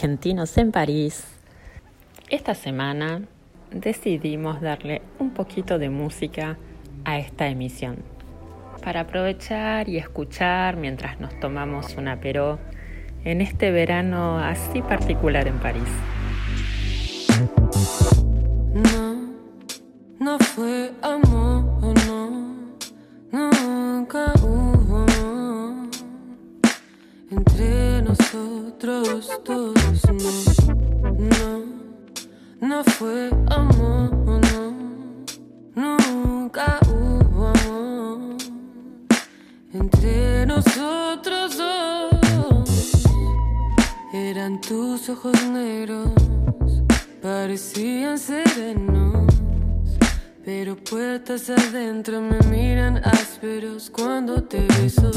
argentinos en París. Esta semana decidimos darle un poquito de música a esta emisión. Para aprovechar y escuchar mientras nos tomamos una peró en este verano así particular en París. No, no fue amor, no, nunca hubo entre nosotros dos. No, no, no fue amor, no, nunca hubo amor entre nosotros dos. Eran tus ojos negros, parecían serenos. Pero puertas adentro me miran ásperos cuando te beso.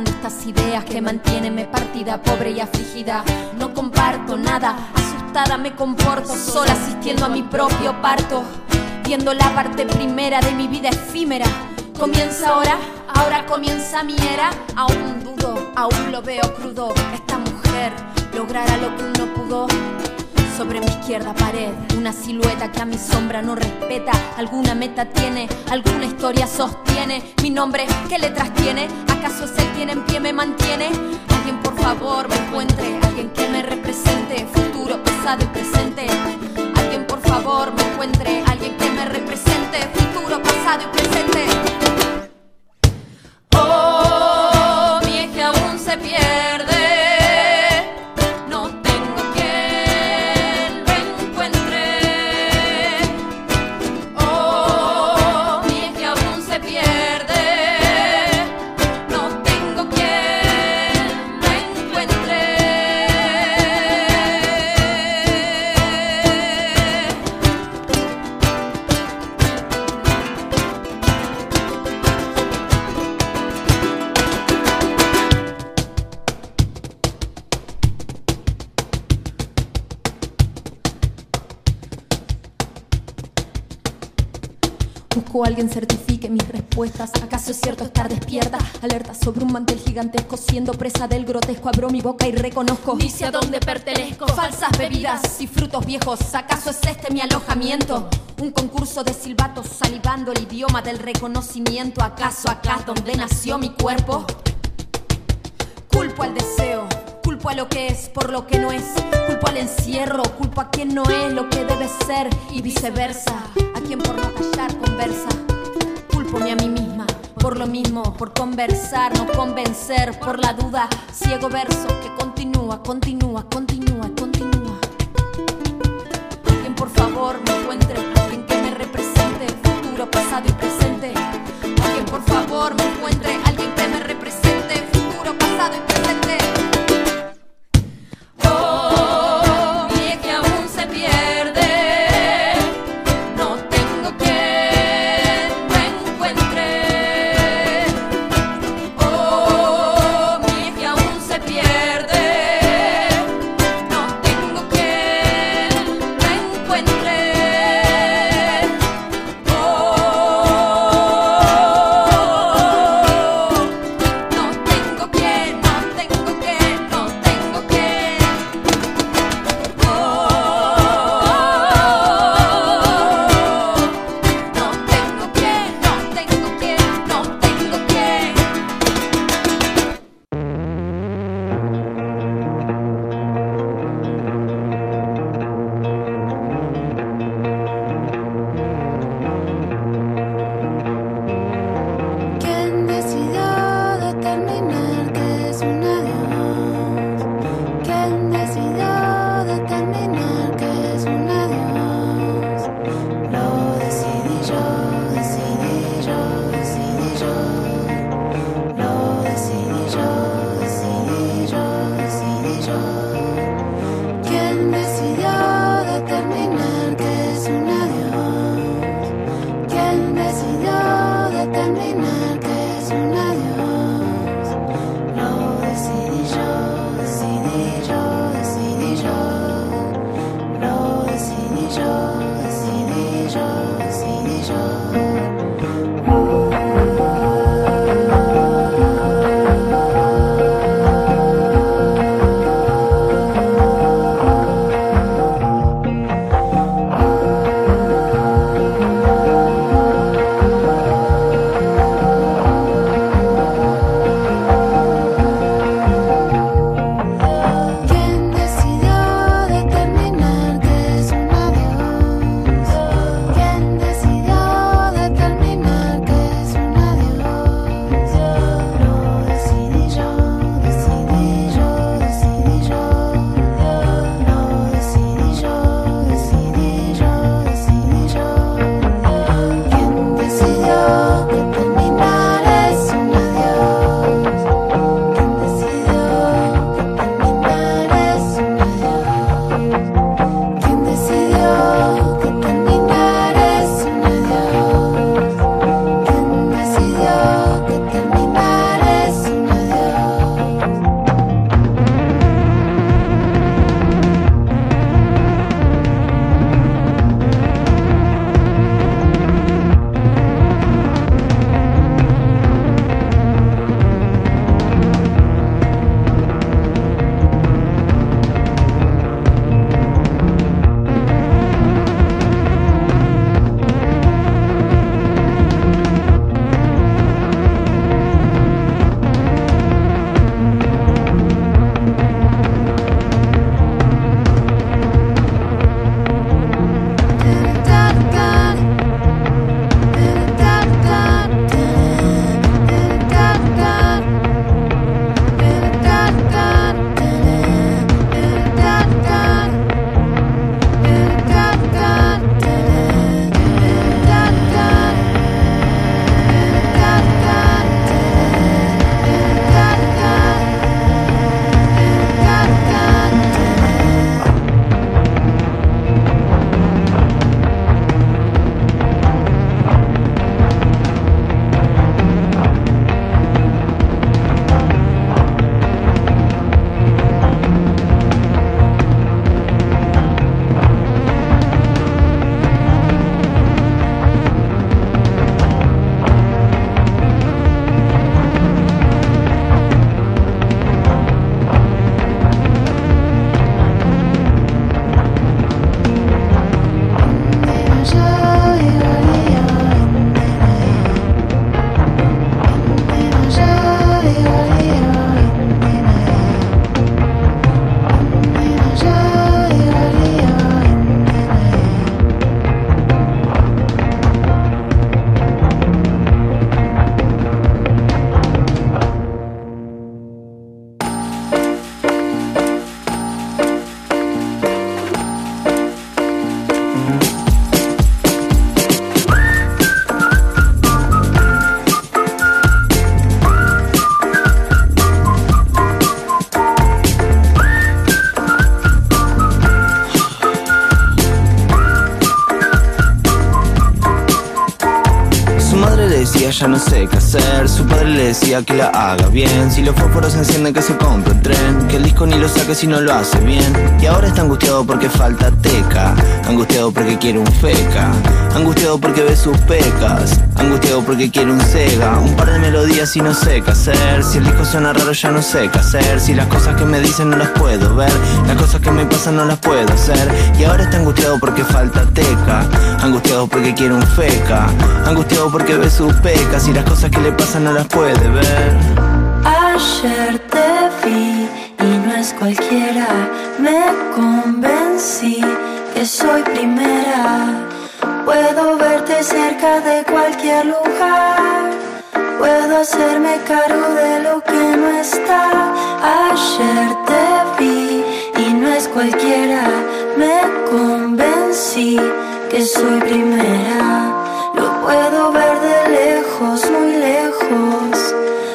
Estas ideas que mantienen mi partida pobre y afligida. No comparto nada, asustada me comporto, sola asistiendo a mi propio parto. Viendo la parte primera de mi vida efímera. Comienza ahora, ahora comienza mi era. Aún dudo, aún lo veo crudo. Esta mujer logrará lo que uno pudo. Sobre mi izquierda pared, una silueta que a mi sombra no respeta. Alguna meta tiene, alguna historia sostiene. Mi nombre, ¿qué letras tiene? ¿Acaso es el quien en pie me mantiene? Alguien por favor me encuentre, alguien que me represente. Futuro, pasado y presente. Alguien por favor me encuentre, alguien que me represente. Futuro, pasado y presente. Alguien certifique mis respuestas. ¿Acaso es cierto estar despierta? Alerta sobre un mantel gigantesco, siendo presa del grotesco. Abro mi boca y reconozco. Dice a dónde pertenezco. Falsas bebidas y frutos viejos. ¿Acaso es este mi alojamiento? Un concurso de silbatos salivando el idioma del reconocimiento. ¿Acaso acá es donde nació mi cuerpo? Culpo al deseo, Culpo a lo que es por lo que no es. Culpo al encierro, culpo a quien no es lo que debe ser y viceversa. A quien por no callar conversa. Culpome a mí misma por lo mismo, por conversar, no convencer, por la duda. Ciego verso que continúa, continúa, continúa, continúa. Alguien por favor me encuentre, alguien que me represente, futuro, pasado y presente. Alguien por favor me encuentre, ya no sé qué hacer. Su padre le decía que la haga bien. Si los fósforos se encienden, que se compre un tren. Que el disco ni lo saque si no lo hace bien. Y ahora está angustiado porque falta teca. Angustiado porque quiere un feca. Angustiado porque ve sus pecas. Angustiado porque quiere un Sega. Un par de melodías y no sé qué hacer. Si el disco suena raro, ya no sé qué hacer. Si las cosas que me dicen no las puedo ver. Las cosas que me pasan no las puedo hacer. Y ahora está angustiado porque falta teca. Angustiado porque quiere un feca. Angustiado porque ve sus pecas y las cosas que le pasan no las puede ver. Ayer te vi y no es cualquiera. Me convencí que soy primera. Puedo verte cerca de cualquier lugar. Puedo hacerme cargo de lo que no está. Ayer te vi y no es cualquiera. Me convencí que soy primera. Lo puedo ver de lejos, muy lejos.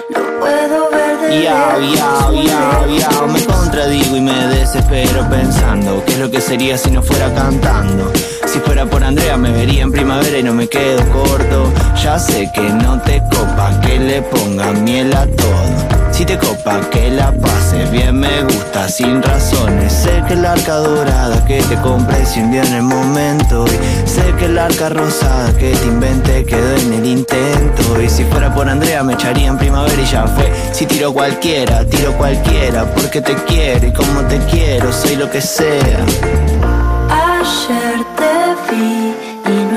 Lo puedo ver de lejos. muy lejos. Me contradigo y me desespero pensando qué es lo que sería si no fuera cantando. Si fuera por Andrea me vería en primavera y no me quedo corto. Ya sé que no te copa que le ponga miel a todo. Si te copa que la pases bien me gusta sin razones. Sé que el arca dorada que te compré se hundió en el momento. Y sé que el arca rosada que te inventé quedó en el intento. Y si fuera por Andrea me echaría en primavera y ya fue. Si tiro cualquiera, tiro cualquiera Porque te quiero y como te quiero soy lo que sea. Ayer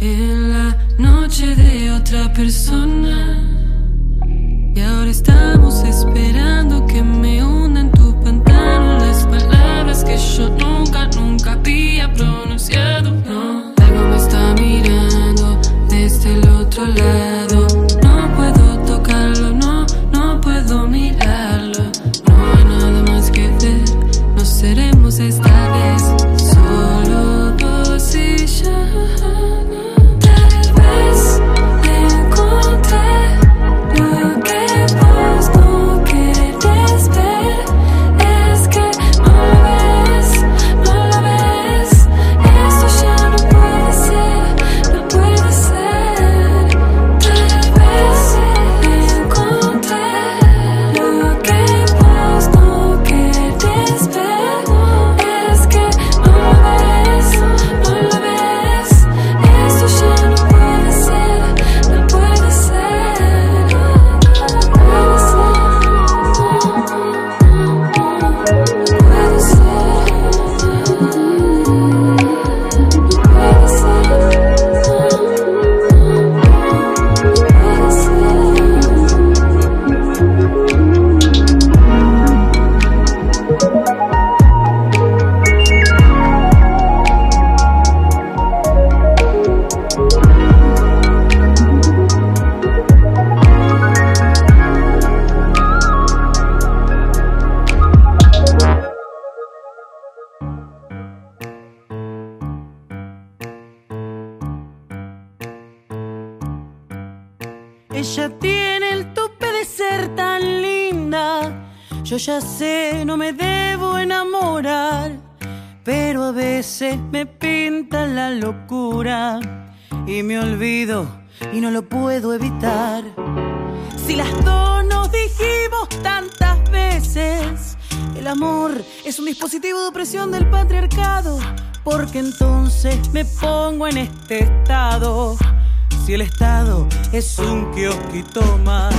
en la noche de otra persona. Y ahora estamos esperando que me hunda en tu pantano las palabras que yo nunca, nunca había pronunciado. No, algo me está mirando desde el otro lado. Ella tiene el tope de ser tan linda. Yo ya sé, no me debo enamorar, pero a veces me pinta la locura y me olvido y no lo puedo evitar. Si las dos nos dijimos tantas veces, el amor es un dispositivo de opresión del patriarcado, porque entonces me pongo en este estado si el Estado es un kiosquito más.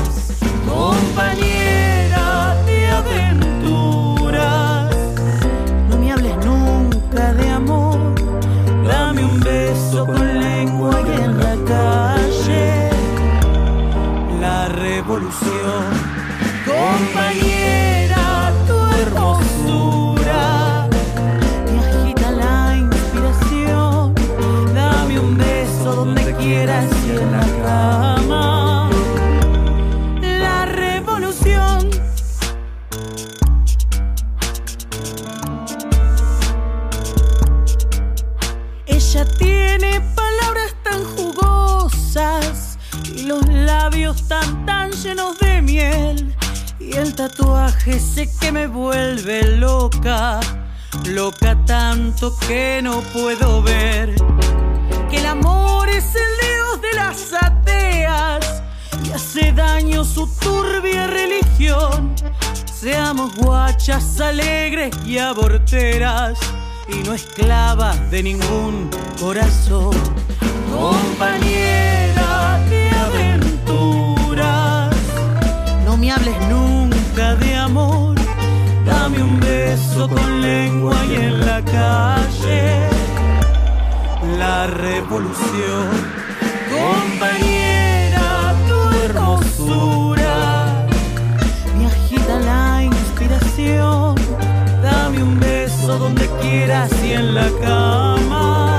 Compañera de aventuras, no me hables nunca de amor. Dame un beso con lengua y en la calle. La revolución, compañera. tatuaje sé que me vuelve loca, loca tanto que no puedo ver que el amor es el dios de las ateas y hace daño su turbia religión. Seamos guachas alegres y aborteras y no esclavas de ningún corazón. Compañera de aventuras, no me hables nunca beso con lengua y en la calle. La revolución, compañera, tu hermosura me agita la inspiración. Dame un beso donde quieras y en la cama.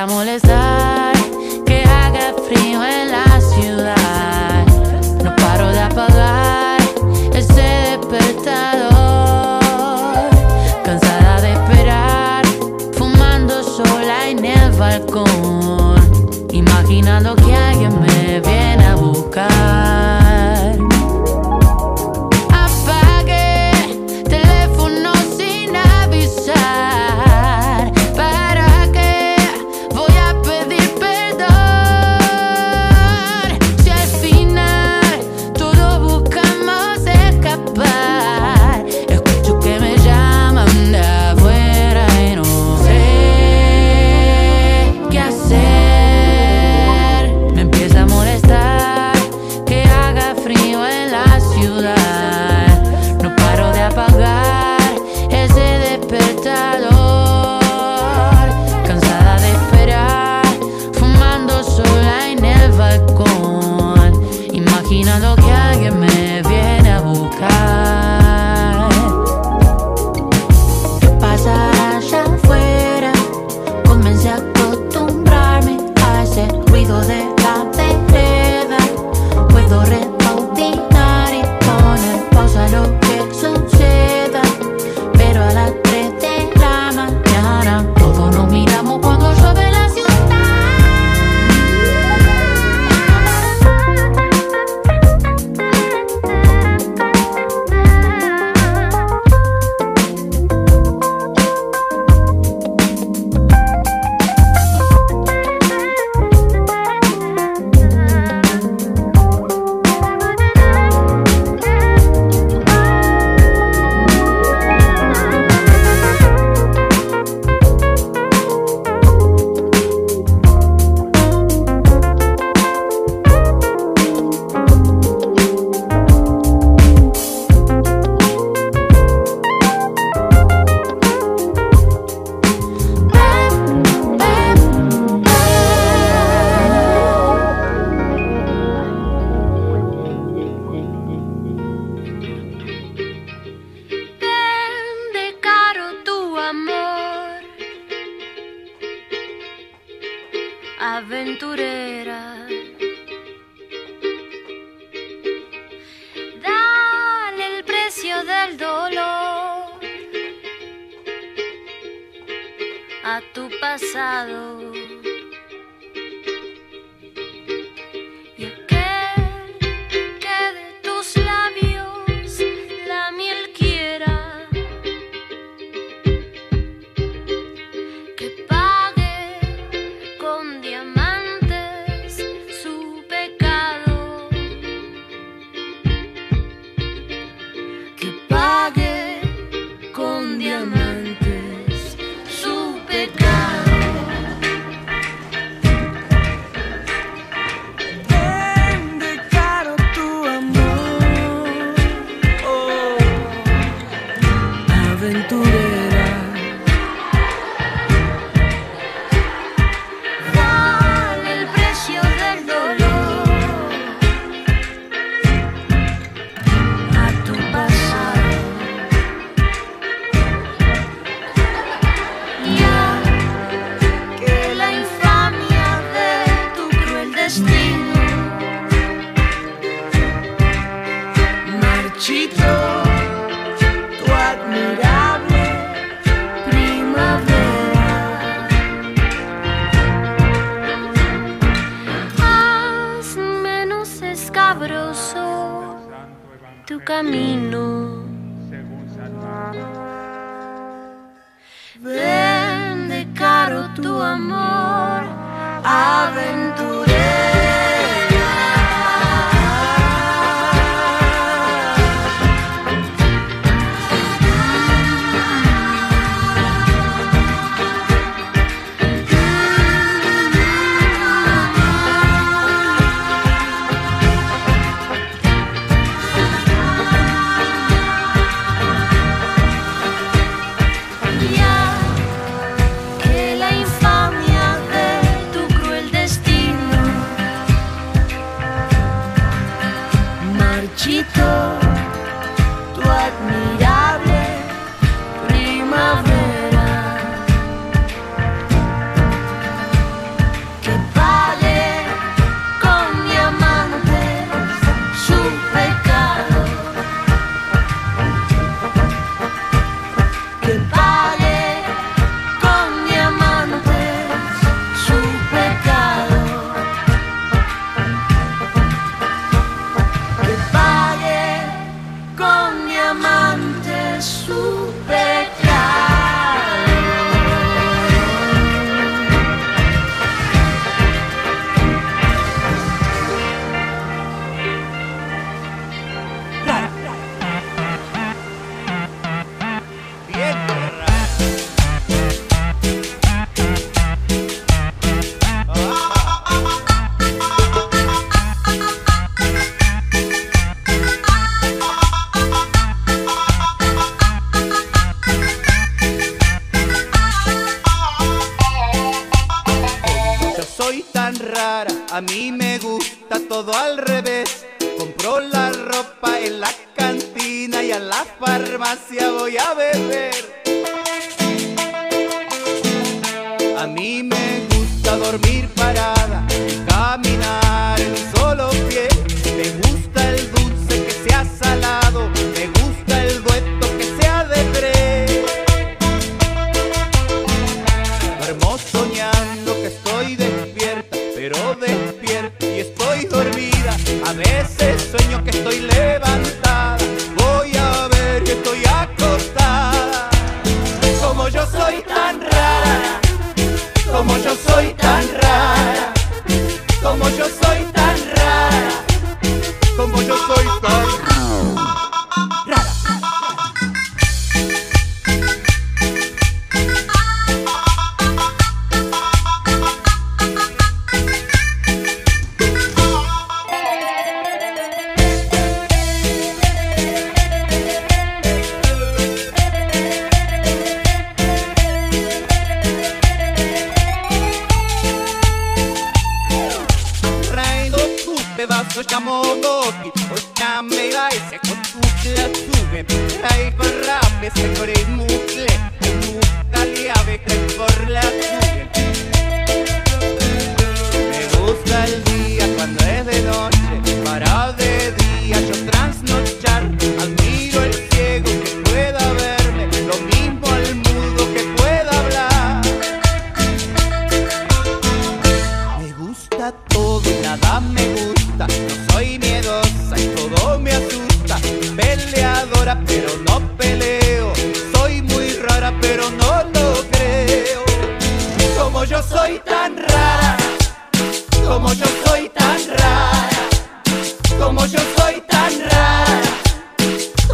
Me empieza a molestar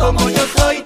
como yo soy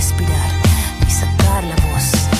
respirar y sacar la voz.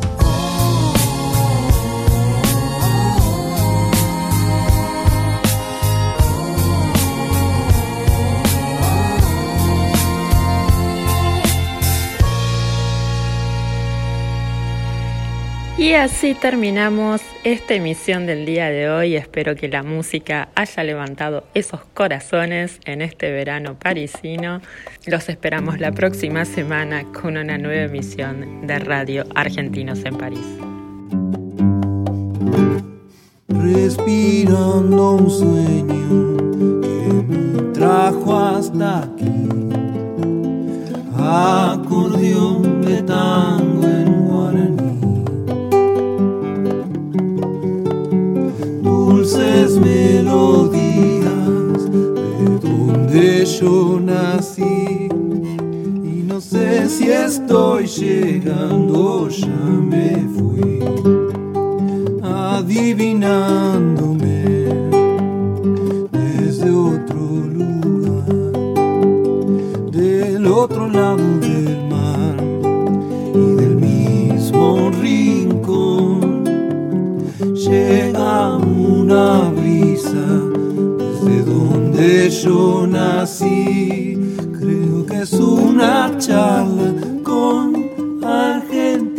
Y así terminamos esta emisión del día de hoy. Espero que la música haya levantado esos corazones en este verano parisino. Los esperamos la próxima semana con una nueva emisión de Radio Argentinos en París. Respirando un sueño que me trajo hasta aquí. Acordeón de tango en dulces melodías de donde yo nací. Y no sé si estoy llegando, ya me fui adivinándome desde otro lugar, del otro lado del mar Llega una brisa desde donde yo nací. Creo que es una charla con Argentina.